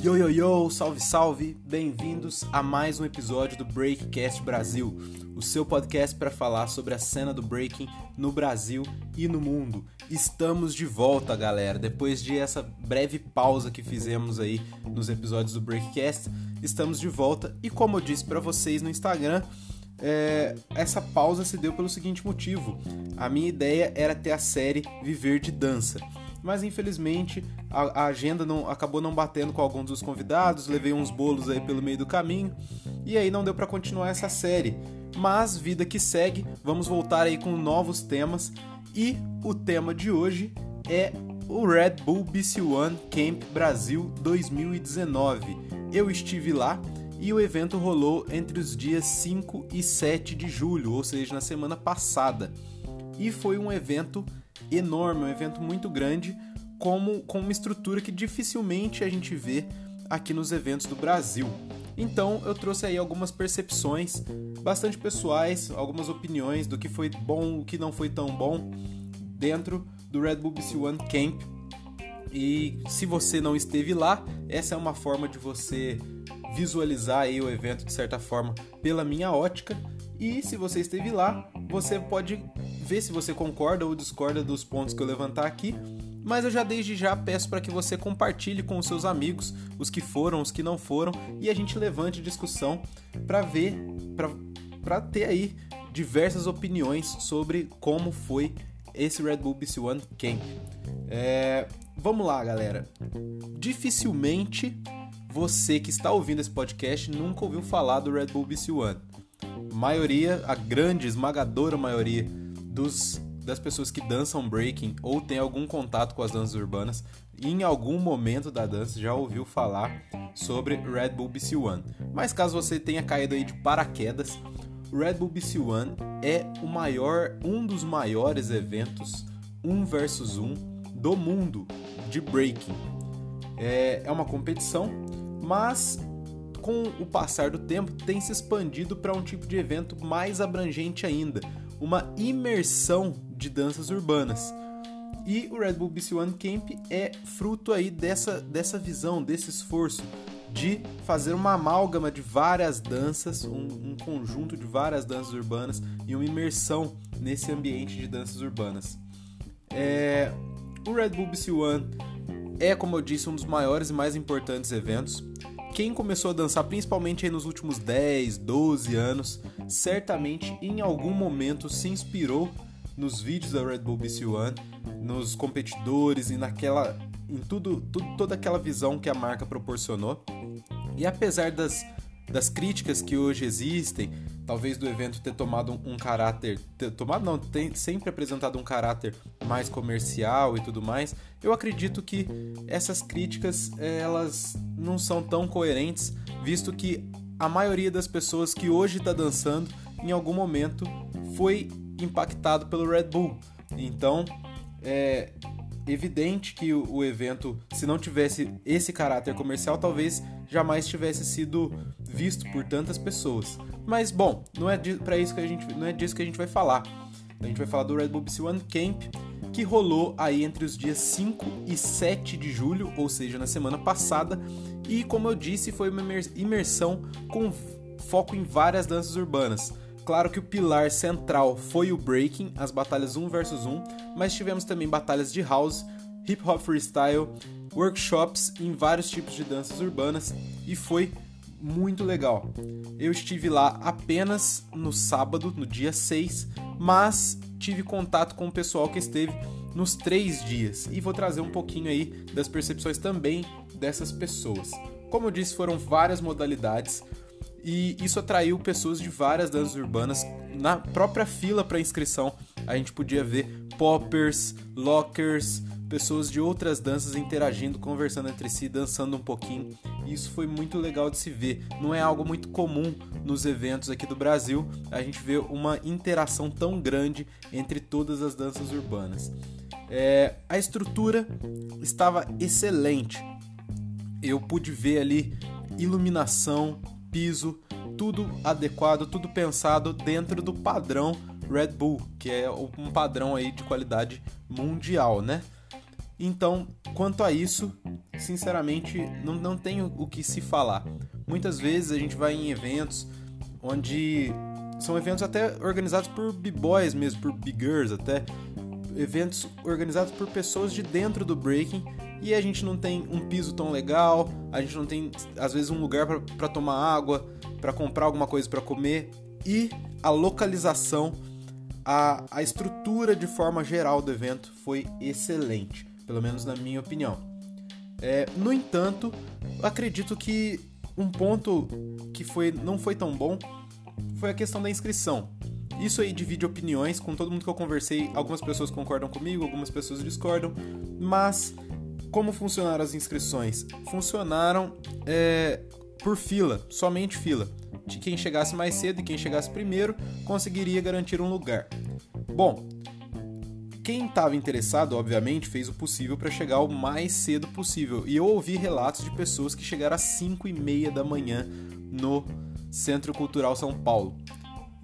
Yo, yo, yo, salve, salve! Bem-vindos a mais um episódio do Breakcast Brasil, o seu podcast para falar sobre a cena do breaking no Brasil e no mundo. Estamos de volta, galera. Depois de essa breve pausa que fizemos aí nos episódios do Breakcast, estamos de volta e como eu disse para vocês no Instagram, é, essa pausa se deu pelo seguinte motivo: a minha ideia era ter a série Viver de Dança mas infelizmente a, a agenda não, acabou não batendo com alguns dos convidados, levei uns bolos aí pelo meio do caminho e aí não deu para continuar essa série. Mas vida que segue, vamos voltar aí com novos temas e o tema de hoje é o Red Bull BC One Camp Brasil 2019. Eu estive lá e o evento rolou entre os dias 5 e 7 de julho, ou seja, na semana passada. E foi um evento enorme, um evento muito grande, como com uma estrutura que dificilmente a gente vê aqui nos eventos do Brasil. Então eu trouxe aí algumas percepções bastante pessoais, algumas opiniões do que foi bom, o que não foi tão bom dentro do Red Bull BC One Camp. E se você não esteve lá, essa é uma forma de você visualizar aí o evento de certa forma pela minha ótica. E se você esteve lá, você pode ver se você concorda ou discorda dos pontos que eu levantar aqui. Mas eu já desde já peço para que você compartilhe com os seus amigos, os que foram, os que não foram, e a gente levante discussão para ver, para ter aí diversas opiniões sobre como foi esse Red Bull BC One Camp. É, vamos lá, galera. Dificilmente você que está ouvindo esse podcast nunca ouviu falar do Red Bull BC One. Maioria, a grande, esmagadora maioria dos, das pessoas que dançam breaking ou tem algum contato com as danças urbanas, em algum momento da dança já ouviu falar sobre Red Bull BC One. Mas caso você tenha caído aí de paraquedas, o Red Bull BC One é o maior, um dos maiores eventos um versus um do mundo de breaking. É, é uma competição, mas com o passar do tempo tem se expandido para um tipo de evento mais abrangente ainda, uma imersão de danças urbanas. E o Red Bull BC One Camp é fruto aí dessa, dessa visão, desse esforço de fazer uma amálgama de várias danças, um, um, conjunto de várias danças urbanas e uma imersão nesse ambiente de danças urbanas. É, o Red Bull BC One é, como eu disse, um dos maiores e mais importantes eventos quem começou a dançar principalmente nos últimos 10, 12 anos, certamente em algum momento se inspirou nos vídeos da Red Bull BC One, nos competidores e naquela em tudo, tudo toda aquela visão que a marca proporcionou. E apesar das das críticas que hoje existem, talvez do evento ter tomado um, caráter, ter, tomado não, tem sempre apresentado um caráter mais comercial e tudo mais, eu acredito que essas críticas elas não são tão coerentes, visto que a maioria das pessoas que hoje está dançando em algum momento foi impactado pelo Red Bull. Então, é evidente que o evento, se não tivesse esse caráter comercial, talvez jamais tivesse sido visto por tantas pessoas. Mas bom, não é para isso que a gente não é disso que a gente vai falar. A gente vai falar do Red Bull BC One Camp, que rolou aí entre os dias 5 e 7 de julho, ou seja, na semana passada, e como eu disse, foi uma imersão com foco em várias danças urbanas. Claro que o pilar central foi o breaking, as batalhas 1 versus 1, mas tivemos também batalhas de house, hip hop freestyle, workshops em vários tipos de danças urbanas e foi muito legal. Eu estive lá apenas no sábado, no dia 6, mas tive contato com o pessoal que esteve nos três dias e vou trazer um pouquinho aí das percepções também dessas pessoas. Como eu disse, foram várias modalidades e isso atraiu pessoas de várias danças urbanas. Na própria fila para inscrição, a gente podia ver poppers, lockers, pessoas de outras danças interagindo, conversando entre si, dançando um pouquinho. E isso foi muito legal de se ver. Não é algo muito comum nos eventos aqui do Brasil, a gente vê uma interação tão grande entre todas as danças urbanas. É, a estrutura estava excelente. Eu pude ver ali iluminação, piso, tudo adequado, tudo pensado dentro do padrão Red Bull, que é um padrão aí de qualidade mundial, né? Então, quanto a isso, sinceramente, não, não tenho o que se falar. Muitas vezes a gente vai em eventos onde são eventos até organizados por b-boys mesmo, por b-girls até, eventos organizados por pessoas de dentro do breaking e a gente não tem um piso tão legal, a gente não tem às vezes um lugar para tomar água, para comprar alguma coisa para comer e a localização, a, a estrutura de forma geral do evento foi excelente, pelo menos na minha opinião. É, no entanto, acredito que um ponto que foi, não foi tão bom foi a questão da inscrição. Isso aí divide opiniões com todo mundo que eu conversei. Algumas pessoas concordam comigo, algumas pessoas discordam, mas como funcionaram as inscrições? Funcionaram é, por fila, somente fila. De quem chegasse mais cedo e quem chegasse primeiro conseguiria garantir um lugar. Bom, quem estava interessado, obviamente, fez o possível para chegar o mais cedo possível. E eu ouvi relatos de pessoas que chegaram às 5 e meia da manhã no Centro Cultural São Paulo.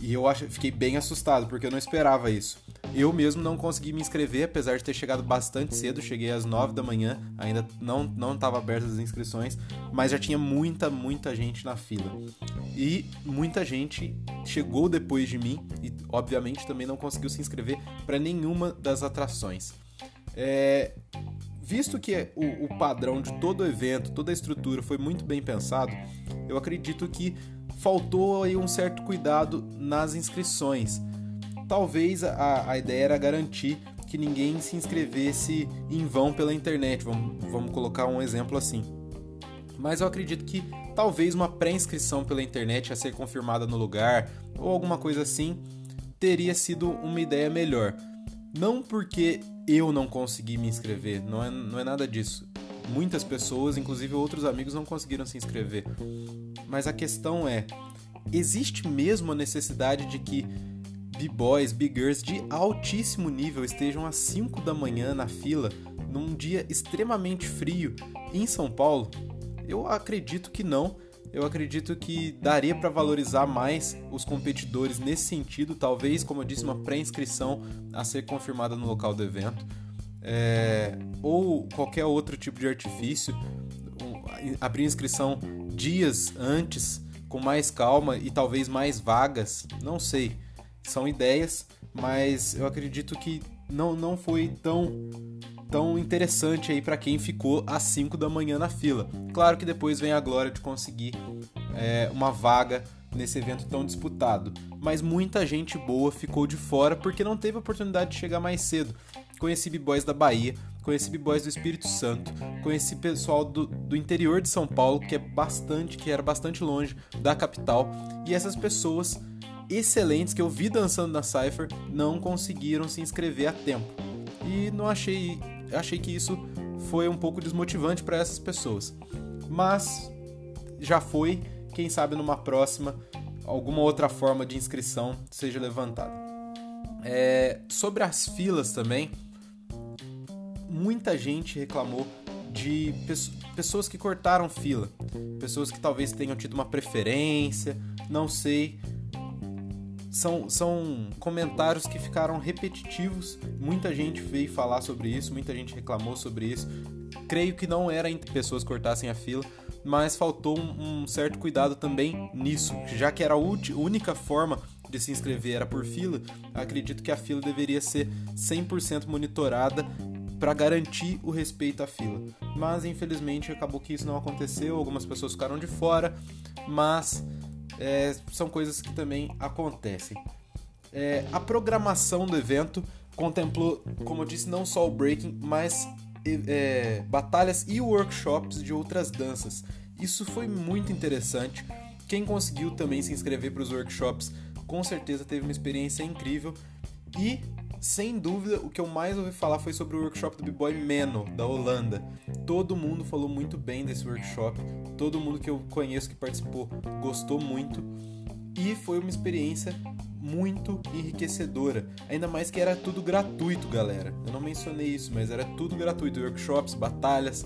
E eu fiquei bem assustado, porque eu não esperava isso. Eu mesmo não consegui me inscrever, apesar de ter chegado bastante cedo, cheguei às 9 da manhã, ainda não não estava abertas as inscrições, mas já tinha muita, muita gente na fila. E muita gente chegou depois de mim e, obviamente, também não conseguiu se inscrever para nenhuma das atrações. É, visto que o, o padrão de todo o evento, toda a estrutura foi muito bem pensado, eu acredito que faltou aí um certo cuidado nas inscrições. Talvez a, a ideia era garantir que ninguém se inscrevesse em vão pela internet, vamos, vamos colocar um exemplo assim. Mas eu acredito que talvez uma pré-inscrição pela internet a ser confirmada no lugar ou alguma coisa assim teria sido uma ideia melhor. Não porque eu não consegui me inscrever, não é, não é nada disso. Muitas pessoas, inclusive outros amigos, não conseguiram se inscrever. Mas a questão é: existe mesmo a necessidade de que b-boys, b-girls de altíssimo nível estejam às 5 da manhã na fila num dia extremamente frio em São Paulo? Eu acredito que não. Eu acredito que daria para valorizar mais os competidores nesse sentido, talvez, como eu disse, uma pré-inscrição a ser confirmada no local do evento é, ou qualquer outro tipo de artifício, abrir inscrição dias antes, com mais calma e talvez mais vagas, não sei. São ideias, mas eu acredito que não, não foi tão tão interessante aí para quem ficou às 5 da manhã na fila. Claro que depois vem a glória de conseguir é, uma vaga nesse evento tão disputado, mas muita gente boa ficou de fora porque não teve oportunidade de chegar mais cedo conheci b-boys da Bahia, conheci b-boys do Espírito Santo, conheci pessoal do, do interior de São Paulo, que é bastante, que era bastante longe da capital, e essas pessoas excelentes que eu vi dançando na Cypher não conseguiram se inscrever a tempo. E não achei, achei que isso foi um pouco desmotivante para essas pessoas. Mas já foi, quem sabe numa próxima alguma outra forma de inscrição seja levantada. É, sobre as filas também, muita gente reclamou de pessoas que cortaram fila, pessoas que talvez tenham tido uma preferência, não sei. São, são comentários que ficaram repetitivos. Muita gente veio falar sobre isso, muita gente reclamou sobre isso. Creio que não era entre pessoas cortassem a fila, mas faltou um, um certo cuidado também nisso, já que era a única forma de se inscrever era por fila, acredito que a fila deveria ser 100% monitorada para garantir o respeito à fila. Mas infelizmente acabou que isso não aconteceu, algumas pessoas ficaram de fora, mas é, são coisas que também acontecem. É, a programação do evento contemplou, como eu disse, não só o breaking, mas é, batalhas e workshops de outras danças. Isso foi muito interessante. Quem conseguiu também se inscrever para os workshops, com certeza teve uma experiência incrível. E sem dúvida, o que eu mais ouvi falar foi sobre o workshop do B-Boy Meno, da Holanda. Todo mundo falou muito bem desse workshop, todo mundo que eu conheço que participou gostou muito. E foi uma experiência muito enriquecedora. Ainda mais que era tudo gratuito, galera. Eu não mencionei isso, mas era tudo gratuito. Workshops, batalhas,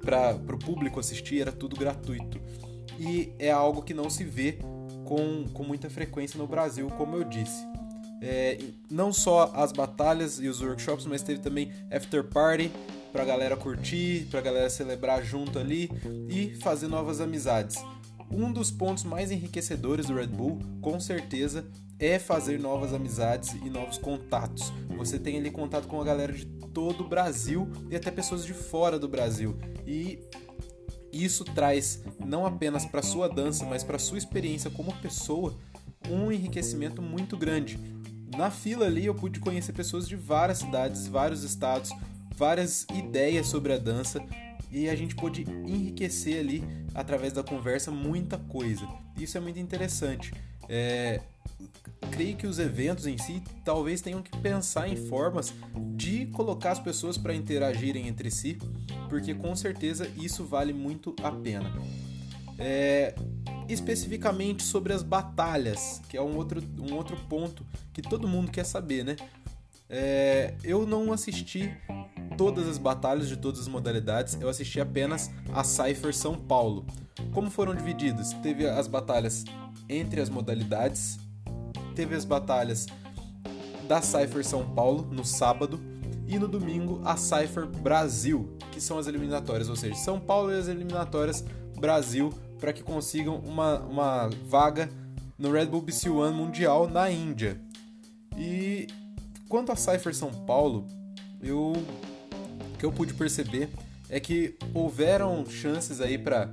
para o público assistir, era tudo gratuito. E é algo que não se vê com, com muita frequência no Brasil, como eu disse. É, não só as batalhas e os workshops, mas teve também after party pra galera curtir, pra galera celebrar junto ali e fazer novas amizades. Um dos pontos mais enriquecedores do Red Bull, com certeza, é fazer novas amizades e novos contatos. Você tem ali contato com a galera de todo o Brasil e até pessoas de fora do Brasil. E isso traz não apenas para sua dança, mas para sua experiência como pessoa um enriquecimento muito grande. Na fila ali eu pude conhecer pessoas de várias cidades, vários estados, várias ideias sobre a dança e a gente pôde enriquecer ali através da conversa muita coisa. Isso é muito interessante. É, creio que os eventos em si talvez tenham que pensar em formas de colocar as pessoas para interagirem entre si, porque com certeza isso vale muito a pena. É, especificamente sobre as batalhas, que é um outro, um outro ponto que todo mundo quer saber, né? É, eu não assisti todas as batalhas de todas as modalidades, eu assisti apenas a Cypher São Paulo. Como foram divididas? Teve as batalhas entre as modalidades, teve as batalhas da Cypher São Paulo no sábado e no domingo a Cypher Brasil, que são as eliminatórias, ou seja, São Paulo e as eliminatórias Brasil para que consigam uma, uma vaga no Red Bull BC One Mundial na Índia. E quanto a Cypher São Paulo, eu que eu pude perceber é que houveram chances aí para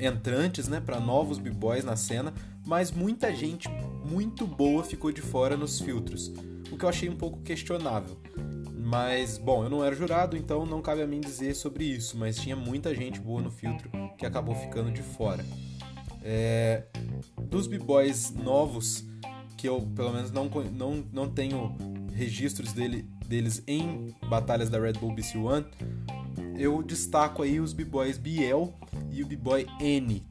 entrantes, né, para novos b-boys na cena, mas muita gente muito boa ficou de fora nos filtros, o que eu achei um pouco questionável. Mas, bom, eu não era jurado, então não cabe a mim dizer sobre isso, mas tinha muita gente boa no filtro que acabou ficando de fora. É, dos b-boys novos, que eu pelo menos não, não, não tenho registros dele, deles em batalhas da Red Bull BC One, eu destaco aí os b-boys Biel e o b-boy N.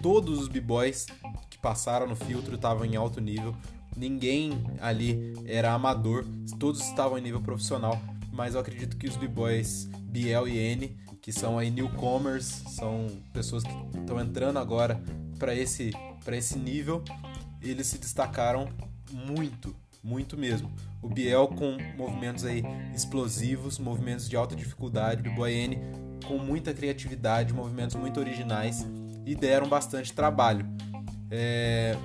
Todos os b-boys que passaram no filtro estavam em alto nível. Ninguém ali era amador, todos estavam em nível profissional, mas eu acredito que os b-boys Biel e N, que são aí newcomers, são pessoas que estão entrando agora para esse para esse nível, eles se destacaram muito muito mesmo. O Biel com movimentos aí explosivos, movimentos de alta dificuldade, o Boyene com muita criatividade, movimentos muito originais e deram bastante trabalho. É...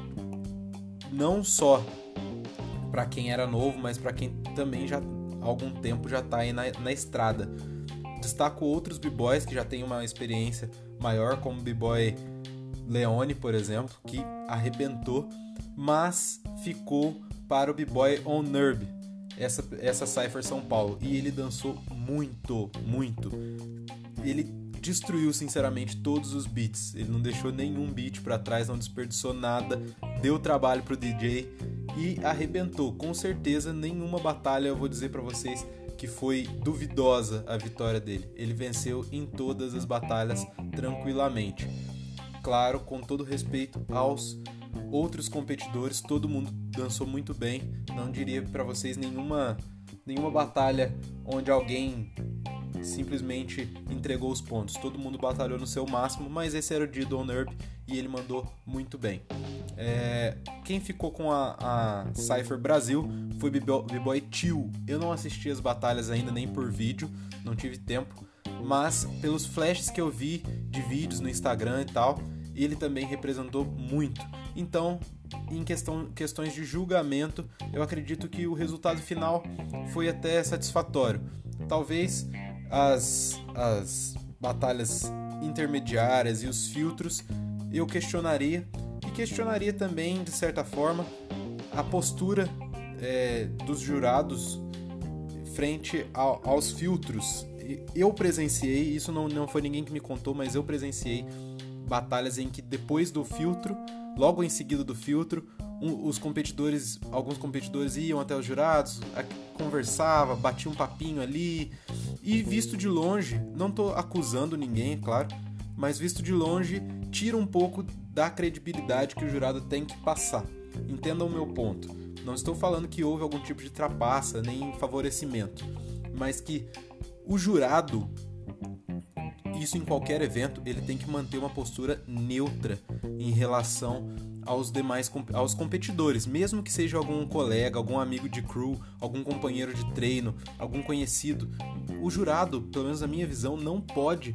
Não só para quem era novo, mas para quem também já há algum tempo já está aí na, na estrada. Destaco outros b-boys que já têm uma experiência maior, como o b-boy Leone, por exemplo, que arrebentou, mas ficou para o B-Boy On Nerb, essa, essa Cypher São Paulo. E ele dançou muito, muito. Ele destruiu, sinceramente, todos os beats. Ele não deixou nenhum beat para trás, não desperdiçou nada, deu trabalho pro DJ e arrebentou. Com certeza, nenhuma batalha eu vou dizer para vocês que foi duvidosa a vitória dele. Ele venceu em todas as batalhas tranquilamente. Claro, com todo respeito aos outros competidores, todo mundo dançou muito bem. Não diria para vocês nenhuma nenhuma batalha onde alguém simplesmente entregou os pontos. Todo mundo batalhou no seu máximo, mas esse era o dia do Nerp e ele mandou muito bem. É, quem ficou com a, a Cypher Brasil foi B-Boy Tio. Eu não assisti as batalhas ainda nem por vídeo, não tive tempo, mas pelos flashes que eu vi de vídeos no Instagram e tal, ele também representou muito. Então, em questão, questões de julgamento, eu acredito que o resultado final foi até satisfatório. Talvez as, as batalhas intermediárias e os filtros eu questionaria, e questionaria também, de certa forma, a postura é, dos jurados frente ao, aos filtros. Eu presenciei, isso não, não foi ninguém que me contou, mas eu presenciei batalhas em que depois do filtro Logo em seguida do filtro, um, os competidores, alguns competidores iam até os jurados, conversava, batia um papinho ali e visto de longe, não estou acusando ninguém, claro, mas visto de longe tira um pouco da credibilidade que o jurado tem que passar. Entendam o meu ponto. Não estou falando que houve algum tipo de trapaça nem favorecimento, mas que o jurado isso em qualquer evento, ele tem que manter uma postura neutra em relação aos demais aos competidores, mesmo que seja algum colega, algum amigo de crew, algum companheiro de treino, algum conhecido. O jurado, pelo menos na minha visão, não pode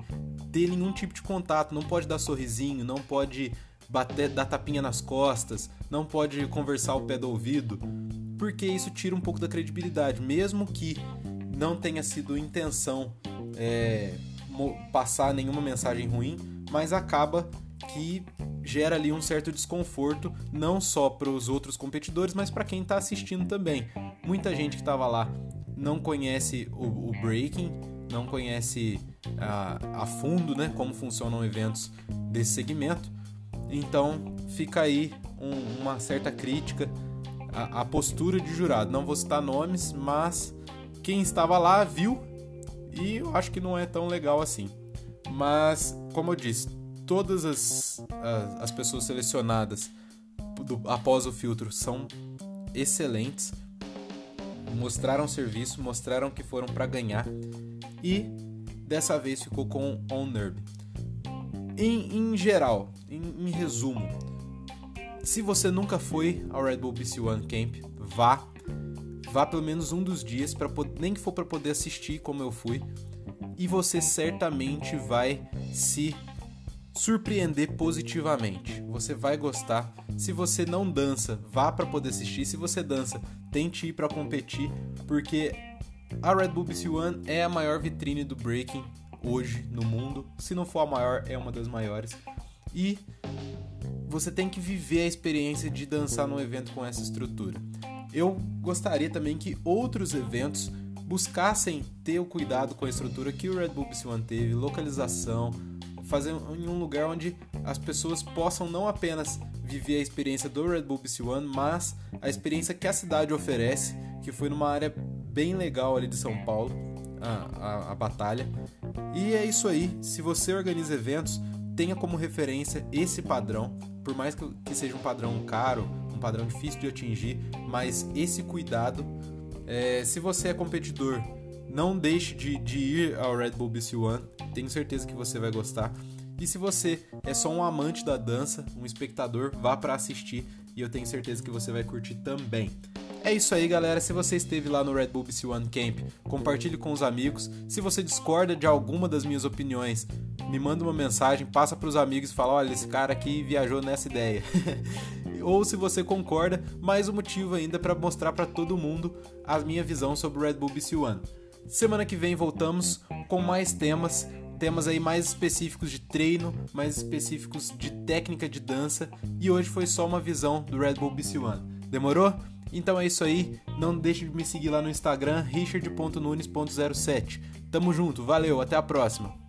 ter nenhum tipo de contato, não pode dar sorrisinho, não pode bater, dar tapinha nas costas, não pode conversar ao pé do ouvido, porque isso tira um pouco da credibilidade, mesmo que não tenha sido intenção é, passar nenhuma mensagem ruim, mas acaba que gera ali um certo desconforto, não só para os outros competidores, mas para quem está assistindo também. Muita gente que estava lá não conhece o, o, breaking, não conhece a, a fundo né, como funcionam eventos desse segmento. Então fica aí um, uma certa crítica à, à postura de jurado. Não vou citar nomes, mas quem estava lá viu e eu acho que não é tão legal assim. Mas, como eu disse, todas as, as, as pessoas selecionadas do, após o filtro são excelentes, mostraram serviço, mostraram que foram para ganhar e dessa vez ficou com On Nerve. Em, em geral, em, em, resumo, se você nunca foi ao Red Bull BC One Camp, vá, vá pelo menos um dos dias para nem que for para poder assistir como eu fui, e você certamente vai se surpreender positivamente. Você vai gostar. Se você não dança, vá para poder assistir. Se você dança, tente ir para competir, porque a Red Bull BC One é a maior vitrine do breaking hoje no mundo. Se não for a maior, é uma das maiores. E você tem que viver a experiência de dançar num evento com essa estrutura. Eu gostaria também que outros eventos buscassem ter o cuidado com a estrutura que o Red Bull BC One teve, localização, fazer em um lugar onde as pessoas possam não apenas viver a experiência do Red Bull BC One, mas a experiência que a cidade oferece, que foi numa área bem legal ali de São Paulo, a, a, a batalha. E é isso aí, se você organiza eventos, tenha como referência esse padrão, por mais que, seja um padrão caro, um padrão difícil de atingir, mas esse cuidado, é, se você é competidor, não deixe de, de ir ao Red Bull BC One, tenho certeza que você vai gostar. E se você é só um amante da dança, um espectador, vá para assistir e eu tenho certeza que você vai curtir também. É isso aí, galera. Se você esteve lá no Red Bull BC One Camp, compartilhe com os amigos. Se você discorda de alguma das minhas opiniões, me manda uma mensagem, passa para os amigos e fala: olha, esse cara aqui viajou nessa ideia. Ou se você concorda, mais um motivo ainda para mostrar para todo mundo a minha visão sobre o Red Bull BC One. Semana que vem voltamos com mais temas, temas aí mais específicos de treino, mais específicos de técnica de dança, e hoje foi só uma visão do Red Bull BC One. Demorou? Então é isso aí, não deixe de me seguir lá no Instagram richard.nunes.07. Tamo junto, valeu, até a próxima.